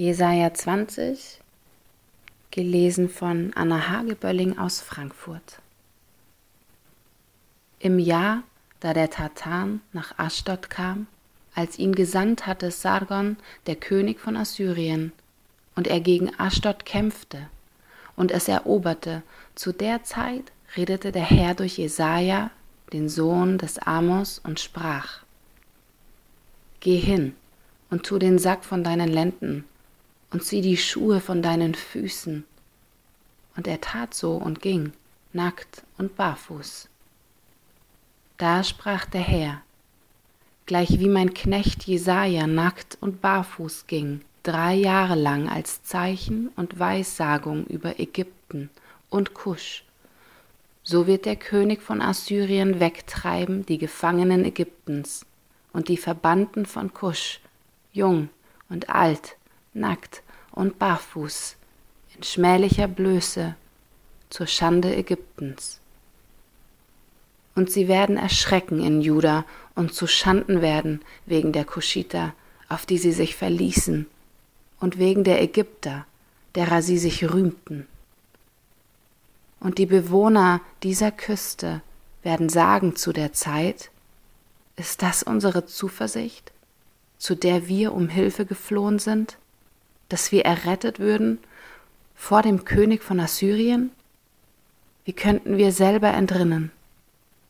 Jesaja 20, gelesen von Anna Hagebölling aus Frankfurt. Im Jahr, da der Tartan nach Aschdod kam, als ihn gesandt hatte Sargon, der König von Assyrien, und er gegen Aschdod kämpfte und es eroberte, zu der Zeit redete der Herr durch Jesaja, den Sohn des Amos, und sprach: Geh hin und tu den Sack von deinen Lenden und zieh die Schuhe von deinen Füßen. Und er tat so und ging, nackt und barfuß. Da sprach der Herr, gleich wie mein Knecht Jesaja nackt und barfuß ging, drei Jahre lang als Zeichen und Weissagung über Ägypten und Kusch, so wird der König von Assyrien wegtreiben die Gefangenen Ägyptens und die Verbannten von Kusch, jung und alt, nackt und barfuß, in schmählicher Blöße, zur Schande Ägyptens. Und sie werden erschrecken in Juda und zu Schanden werden wegen der Kuschiter, auf die sie sich verließen, und wegen der Ägypter, derer sie sich rühmten. Und die Bewohner dieser Küste werden sagen zu der Zeit, ist das unsere Zuversicht, zu der wir um Hilfe geflohen sind? Dass wir errettet würden vor dem König von Assyrien? Wie könnten wir selber entrinnen?